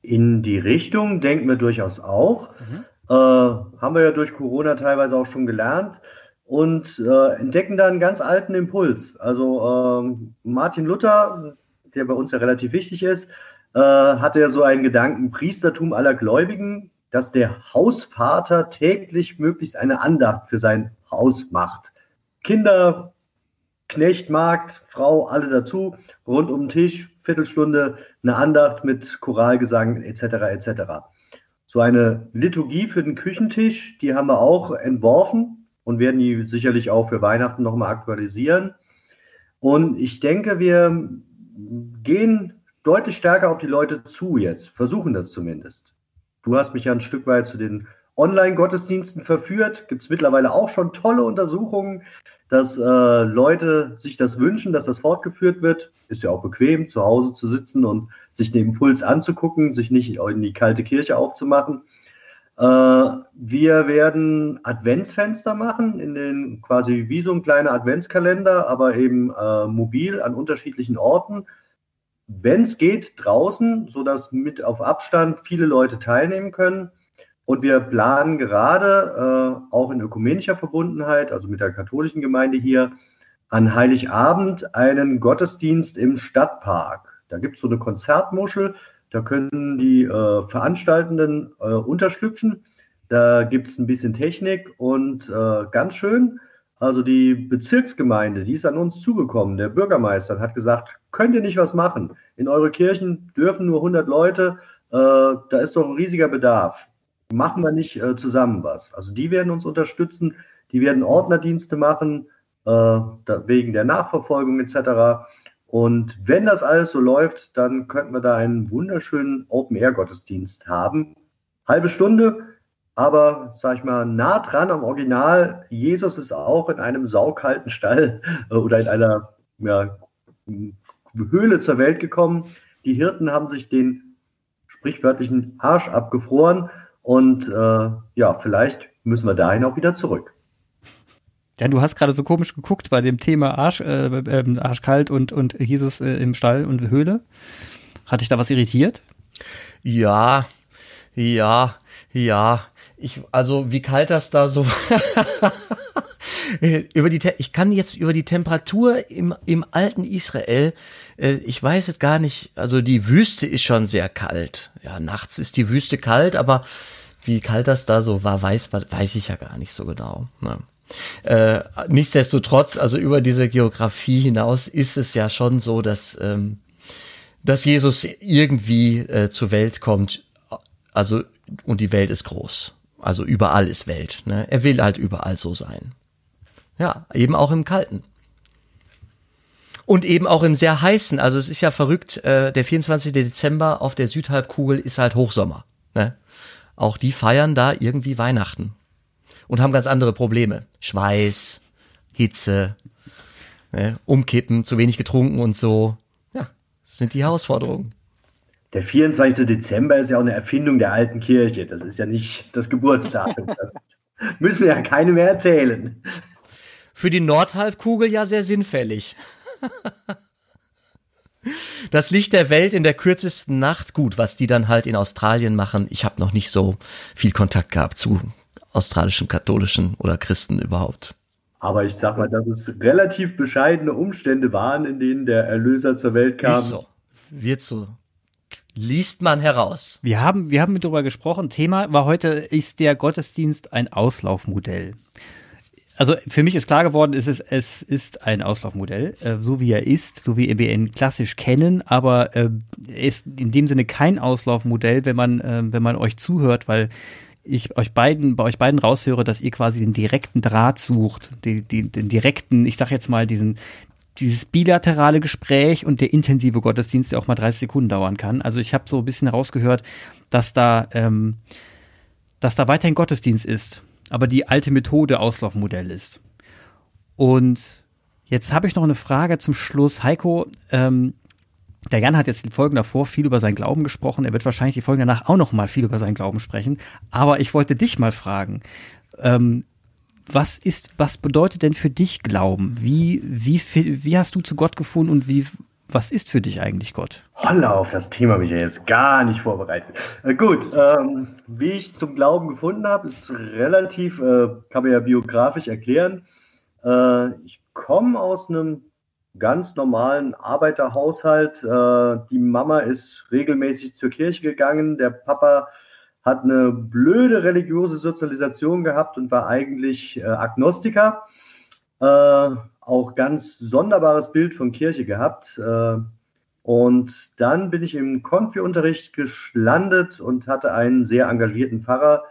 In die Richtung denken wir durchaus auch. Mhm. Äh, haben wir ja durch Corona teilweise auch schon gelernt und äh, entdecken da einen ganz alten Impuls. Also ähm, Martin Luther, der bei uns ja relativ wichtig ist, äh, hatte ja so einen Gedanken, Priestertum aller Gläubigen dass der Hausvater täglich möglichst eine Andacht für sein Haus macht. Kinder, Knecht, Magd, Frau, alle dazu, rund um den Tisch, Viertelstunde, eine Andacht mit Choralgesang etc. etc. So eine Liturgie für den Küchentisch, die haben wir auch entworfen und werden die sicherlich auch für Weihnachten nochmal aktualisieren. Und ich denke, wir gehen deutlich stärker auf die Leute zu jetzt, versuchen das zumindest. Du hast mich ja ein Stück weit zu den Online-Gottesdiensten verführt. Gibt es mittlerweile auch schon tolle Untersuchungen, dass äh, Leute sich das wünschen, dass das fortgeführt wird. Ist ja auch bequem, zu Hause zu sitzen und sich den Impuls anzugucken, sich nicht in die kalte Kirche aufzumachen. Äh, wir werden Adventsfenster machen, in den quasi wie so ein kleiner Adventskalender, aber eben äh, mobil an unterschiedlichen Orten wenn es geht, draußen, sodass mit auf Abstand viele Leute teilnehmen können. Und wir planen gerade äh, auch in ökumenischer Verbundenheit, also mit der katholischen Gemeinde hier, an Heiligabend einen Gottesdienst im Stadtpark. Da gibt es so eine Konzertmuschel, da können die äh, Veranstaltenden äh, unterschlüpfen. Da gibt es ein bisschen Technik und äh, ganz schön, also die Bezirksgemeinde, die ist an uns zugekommen. Der Bürgermeister hat gesagt, könnt ihr nicht was machen? In eure Kirchen dürfen nur 100 Leute, äh, da ist doch ein riesiger Bedarf. Machen wir nicht äh, zusammen was? Also die werden uns unterstützen, die werden Ordnerdienste machen, äh, da, wegen der Nachverfolgung etc. Und wenn das alles so läuft, dann könnten wir da einen wunderschönen Open-Air-Gottesdienst haben. Halbe Stunde, aber sag ich mal, nah dran am Original. Jesus ist auch in einem saukalten Stall äh, oder in einer ja, Höhle zur Welt gekommen. Die Hirten haben sich den sprichwörtlichen Arsch abgefroren und äh, ja, vielleicht müssen wir dahin auch wieder zurück. Ja, du hast gerade so komisch geguckt bei dem Thema Arsch, äh, äh, Arschkalt und, und Jesus äh, im Stall und Höhle. Hat dich da was irritiert? Ja, ja, ja. Ich, also wie kalt das da so über die ich kann jetzt über die Temperatur im, im alten Israel, äh, ich weiß es gar nicht, also die Wüste ist schon sehr kalt. Ja, nachts ist die Wüste kalt, aber wie kalt das da so war, weiß, weiß ich ja gar nicht so genau. Ne? Äh, nichtsdestotrotz, also über diese Geografie hinaus ist es ja schon so, dass, ähm, dass Jesus irgendwie äh, zur Welt kommt, also und die Welt ist groß. Also überall ist Welt. Ne? Er will halt überall so sein. Ja, eben auch im Kalten. Und eben auch im sehr heißen. Also es ist ja verrückt, äh, der 24. Dezember auf der Südhalbkugel ist halt Hochsommer. Ne? Auch die feiern da irgendwie Weihnachten. Und haben ganz andere Probleme. Schweiß, Hitze, ne? umkippen, zu wenig getrunken und so. Ja, das sind die Herausforderungen. Der 24. Dezember ist ja auch eine Erfindung der alten Kirche. Das ist ja nicht das Geburtsdatum. Das müssen wir ja keine mehr erzählen. Für die Nordhalbkugel ja sehr sinnfällig. Das Licht der Welt in der kürzesten Nacht, gut, was die dann halt in Australien machen. Ich habe noch nicht so viel Kontakt gehabt zu australischen Katholischen oder Christen überhaupt. Aber ich sag mal, dass es relativ bescheidene Umstände waren, in denen der Erlöser zur Welt kam. Ist so. Wird so liest man heraus. Wir haben, wir haben darüber gesprochen. Thema war heute, ist der Gottesdienst ein Auslaufmodell? Also für mich ist klar geworden, es ist, es ist ein Auslaufmodell, äh, so wie er ist, so wie wir ihn klassisch kennen, aber äh, ist in dem Sinne kein Auslaufmodell, wenn man, äh, wenn man euch zuhört, weil ich euch beiden, bei euch beiden raushöre, dass ihr quasi den direkten Draht sucht, die, die, den direkten, ich sag jetzt mal, diesen, dieses bilaterale Gespräch und der intensive Gottesdienst, der auch mal 30 Sekunden dauern kann. Also ich habe so ein bisschen herausgehört, dass da, ähm, dass da weiterhin Gottesdienst ist, aber die alte Methode Auslaufmodell ist. Und jetzt habe ich noch eine Frage zum Schluss. Heiko, ähm, der Jan hat jetzt die Folgen davor viel über seinen Glauben gesprochen. Er wird wahrscheinlich die Folgen danach auch noch mal viel über seinen Glauben sprechen. Aber ich wollte dich mal fragen. Ähm, was ist, was bedeutet denn für dich Glauben? Wie, wie, wie hast du zu Gott gefunden und wie, was ist für dich eigentlich Gott? Holla, auf das Thema bin ich ja jetzt gar nicht vorbereitet. Äh, gut, ähm, wie ich zum Glauben gefunden habe, ist relativ, äh, kann man ja biografisch erklären. Äh, ich komme aus einem ganz normalen Arbeiterhaushalt. Äh, die Mama ist regelmäßig zur Kirche gegangen, der Papa hat eine blöde religiöse Sozialisation gehabt und war eigentlich äh, Agnostiker. Äh, auch ganz sonderbares Bild von Kirche gehabt. Äh, und dann bin ich im Konfi-Unterricht gelandet und hatte einen sehr engagierten Pfarrer.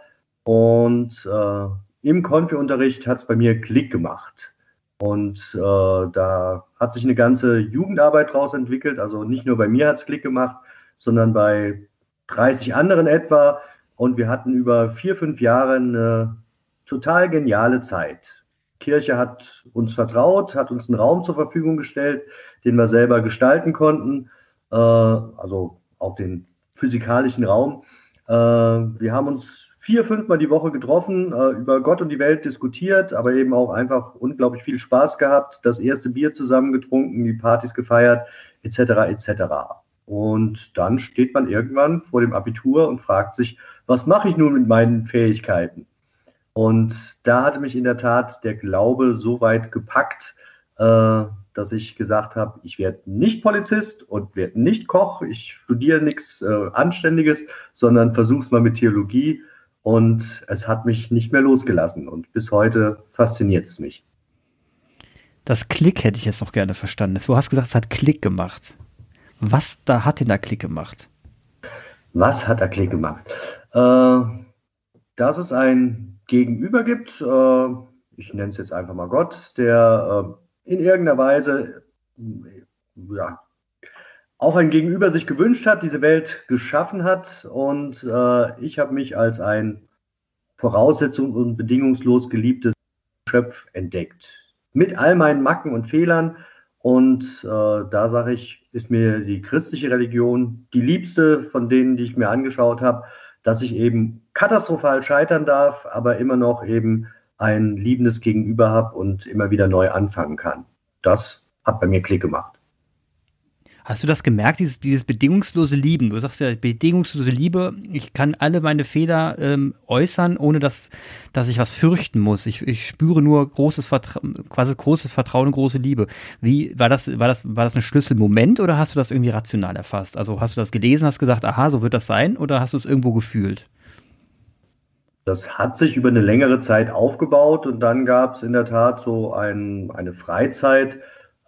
Und äh, im Konfi-Unterricht hat es bei mir Klick gemacht. Und äh, da hat sich eine ganze Jugendarbeit draus entwickelt. Also nicht nur bei mir hat es Klick gemacht, sondern bei 30 anderen etwa. Und wir hatten über vier, fünf Jahre eine total geniale Zeit. Kirche hat uns vertraut, hat uns einen Raum zur Verfügung gestellt, den wir selber gestalten konnten, äh, also auch den physikalischen Raum. Äh, wir haben uns vier, fünfmal die Woche getroffen, äh, über Gott und die Welt diskutiert, aber eben auch einfach unglaublich viel Spaß gehabt, das erste Bier zusammen getrunken, die Partys gefeiert, etc. etc. Und dann steht man irgendwann vor dem Abitur und fragt sich, was mache ich nun mit meinen Fähigkeiten? Und da hatte mich in der Tat der Glaube so weit gepackt, äh, dass ich gesagt habe, ich werde nicht Polizist und werde nicht Koch, ich studiere nichts äh, Anständiges, sondern versuche es mal mit Theologie. Und es hat mich nicht mehr losgelassen und bis heute fasziniert es mich. Das Klick hätte ich jetzt noch gerne verstanden. Du hast gesagt, es hat Klick gemacht. Was da hat denn da Klick gemacht? Was hat da Klick gemacht? Äh, dass es ein Gegenüber gibt, äh, ich nenne es jetzt einfach mal Gott, der äh, in irgendeiner Weise ja, auch ein Gegenüber sich gewünscht hat, diese Welt geschaffen hat und ich habe mich als ein Voraussetzung und bedingungslos geliebtes Schöpf entdeckt. Mit all meinen Macken und Fehlern und äh, da sage ich, ist mir die christliche Religion die liebste von denen, die ich mir angeschaut habe, dass ich eben katastrophal scheitern darf, aber immer noch eben ein liebendes Gegenüber habe und immer wieder neu anfangen kann. Das hat bei mir Klick gemacht. Hast du das gemerkt, dieses, dieses bedingungslose Lieben? Du sagst ja, bedingungslose Liebe, ich kann alle meine Fehler ähm, äußern, ohne dass, dass ich was fürchten muss. Ich, ich spüre nur großes Vertrauen, quasi großes Vertrauen und große Liebe. Wie, war das, war das, war das ein Schlüsselmoment oder hast du das irgendwie rational erfasst? Also hast du das gelesen, hast gesagt, aha, so wird das sein, oder hast du es irgendwo gefühlt? Das hat sich über eine längere Zeit aufgebaut und dann gab es in der Tat so ein, eine Freizeit,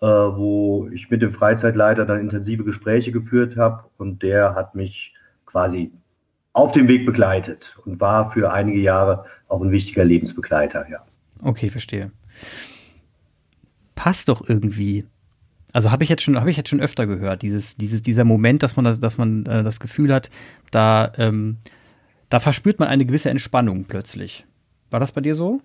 wo ich mit dem Freizeitleiter dann intensive Gespräche geführt habe und der hat mich quasi auf dem Weg begleitet und war für einige Jahre auch ein wichtiger Lebensbegleiter, ja. Okay, verstehe. Passt doch irgendwie. Also habe ich jetzt schon, habe ich jetzt schon öfter gehört, dieses, dieses, dieser Moment, dass man das, dass man äh, das Gefühl hat, da, ähm, da verspürt man eine gewisse Entspannung plötzlich. War das bei dir so?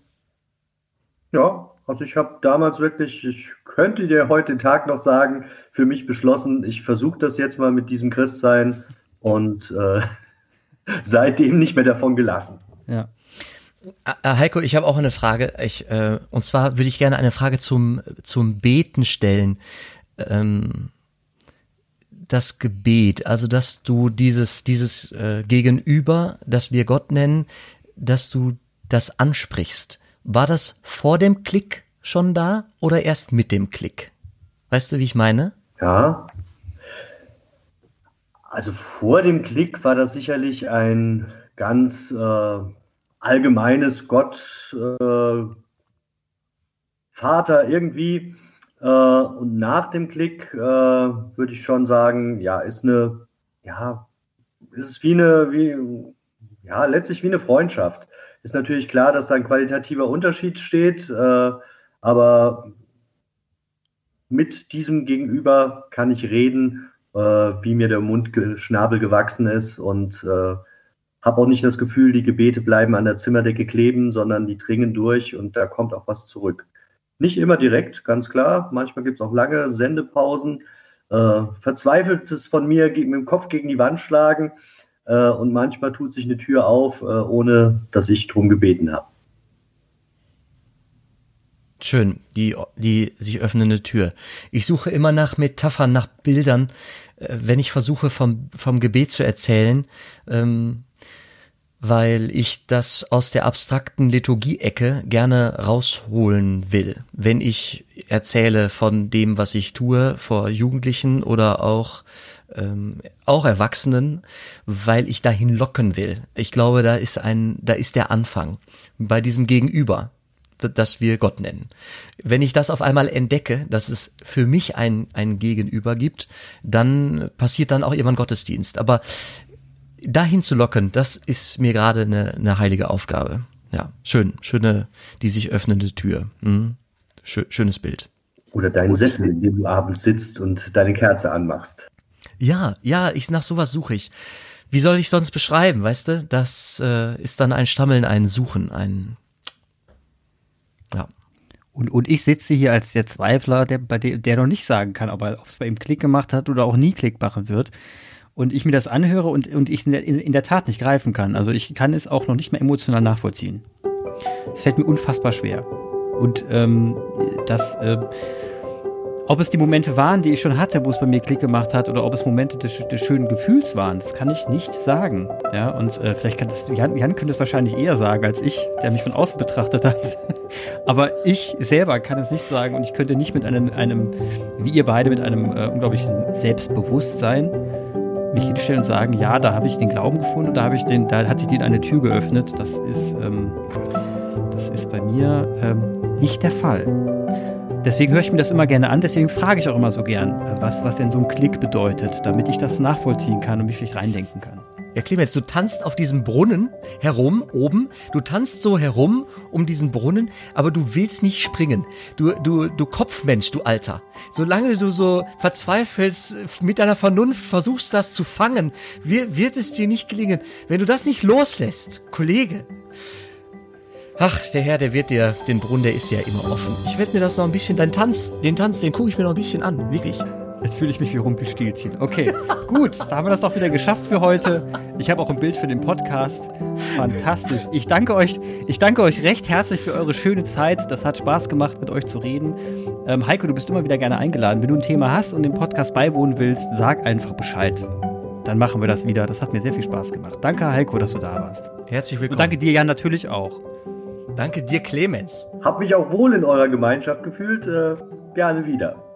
Ja, also ich habe damals wirklich, ich könnte dir heute Tag noch sagen, für mich beschlossen, ich versuche das jetzt mal mit diesem Christsein und äh, seitdem nicht mehr davon gelassen. Ja. Äh, äh, Heiko, ich habe auch eine Frage. Ich, äh, und zwar würde ich gerne eine Frage zum, zum Beten stellen. Ähm, das Gebet, also dass du dieses, dieses äh, Gegenüber, das wir Gott nennen, dass du das ansprichst. War das vor dem Klick schon da oder erst mit dem Klick? Weißt du, wie ich meine? Ja. Also vor dem Klick war das sicherlich ein ganz äh, allgemeines Gott, äh, Vater irgendwie. Äh, und nach dem Klick äh, würde ich schon sagen, ja, ist eine, ja, ist wie eine, wie, ja, letztlich wie eine Freundschaft ist natürlich klar, dass da ein qualitativer Unterschied steht, äh, aber mit diesem Gegenüber kann ich reden, äh, wie mir der Mundschnabel gewachsen ist und äh, habe auch nicht das Gefühl, die Gebete bleiben an der Zimmerdecke kleben, sondern die dringen durch und da kommt auch was zurück. Nicht immer direkt, ganz klar. Manchmal gibt es auch lange Sendepausen. Äh, verzweifeltes von mir mit dem Kopf gegen die Wand schlagen äh, und manchmal tut sich eine Tür auf, äh, ohne dass ich drum gebeten habe. Schön, die, die sich öffnende Tür. Ich suche immer nach Metaphern, nach Bildern, äh, wenn ich versuche vom, vom Gebet zu erzählen, ähm, weil ich das aus der abstrakten Liturgie-Ecke gerne rausholen will. Wenn ich erzähle von dem, was ich tue vor Jugendlichen oder auch ähm, auch Erwachsenen, weil ich dahin locken will. Ich glaube, da ist ein, da ist der Anfang bei diesem Gegenüber, das wir Gott nennen. Wenn ich das auf einmal entdecke, dass es für mich ein, ein Gegenüber gibt, dann passiert dann auch irgendwann Gottesdienst. Aber dahin zu locken, das ist mir gerade eine, eine heilige Aufgabe. Ja, schön, schöne, die sich öffnende Tür. Mhm. Schönes Bild. Oder dein Sessel, in dem du abends sitzt und deine Kerze anmachst. Ja, ja, ich nach sowas suche ich. Wie soll ich sonst beschreiben, weißt du? Das äh, ist dann ein Stammeln, ein Suchen, ein ja. Und, und ich sitze hier als der Zweifler, der, bei dem, der noch nicht sagen kann, ob es bei ihm Klick gemacht hat oder auch nie Klick machen wird. Und ich mir das anhöre und, und ich in der, in der Tat nicht greifen kann. Also ich kann es auch noch nicht mehr emotional nachvollziehen. Es fällt mir unfassbar schwer. Und ähm, das äh, ob es die Momente waren, die ich schon hatte, wo es bei mir Klick gemacht hat, oder ob es Momente des, des schönen Gefühls waren, das kann ich nicht sagen. Ja, und äh, vielleicht kann das, Jan, Jan könnte es wahrscheinlich eher sagen als ich, der mich von außen betrachtet hat. Aber ich selber kann es nicht sagen und ich könnte nicht mit einem, einem wie ihr beide, mit einem äh, unglaublichen Selbstbewusstsein mich hinstellen und sagen, ja, da habe ich den Glauben gefunden, da habe ich den, da hat sich denen eine Tür geöffnet. Das ist, ähm, das ist bei mir ähm, nicht der Fall. Deswegen höre ich mir das immer gerne an, deswegen frage ich auch immer so gern, was, was denn so ein Klick bedeutet, damit ich das nachvollziehen kann und mich vielleicht reindenken kann. Ja, Clemens, du tanzt auf diesem Brunnen herum, oben. Du tanzt so herum um diesen Brunnen, aber du willst nicht springen. Du, du, du Kopfmensch, du Alter. Solange du so verzweifelst, mit deiner Vernunft versuchst, das zu fangen, wird, wird es dir nicht gelingen. Wenn du das nicht loslässt, Kollege, Ach, der Herr, der wird dir, den Brunnen, der ist ja immer offen. Ich werde mir das noch ein bisschen, dein Tanz, den Tanz, den gucke ich mir noch ein bisschen an, wirklich. Jetzt fühle ich mich wie Rumpelstilzchen. Okay, gut, da haben wir das doch wieder geschafft für heute. Ich habe auch ein Bild für den Podcast. Fantastisch. Ich danke euch, ich danke euch recht herzlich für eure schöne Zeit. Das hat Spaß gemacht, mit euch zu reden. Ähm, Heiko, du bist immer wieder gerne eingeladen. Wenn du ein Thema hast und dem Podcast beiwohnen willst, sag einfach Bescheid. Dann machen wir das wieder. Das hat mir sehr viel Spaß gemacht. Danke, Heiko, dass du da warst. Herzlich willkommen. Und danke dir, Jan, natürlich auch. Danke dir, Clemens. Hab mich auch wohl in eurer Gemeinschaft gefühlt. Äh, gerne wieder.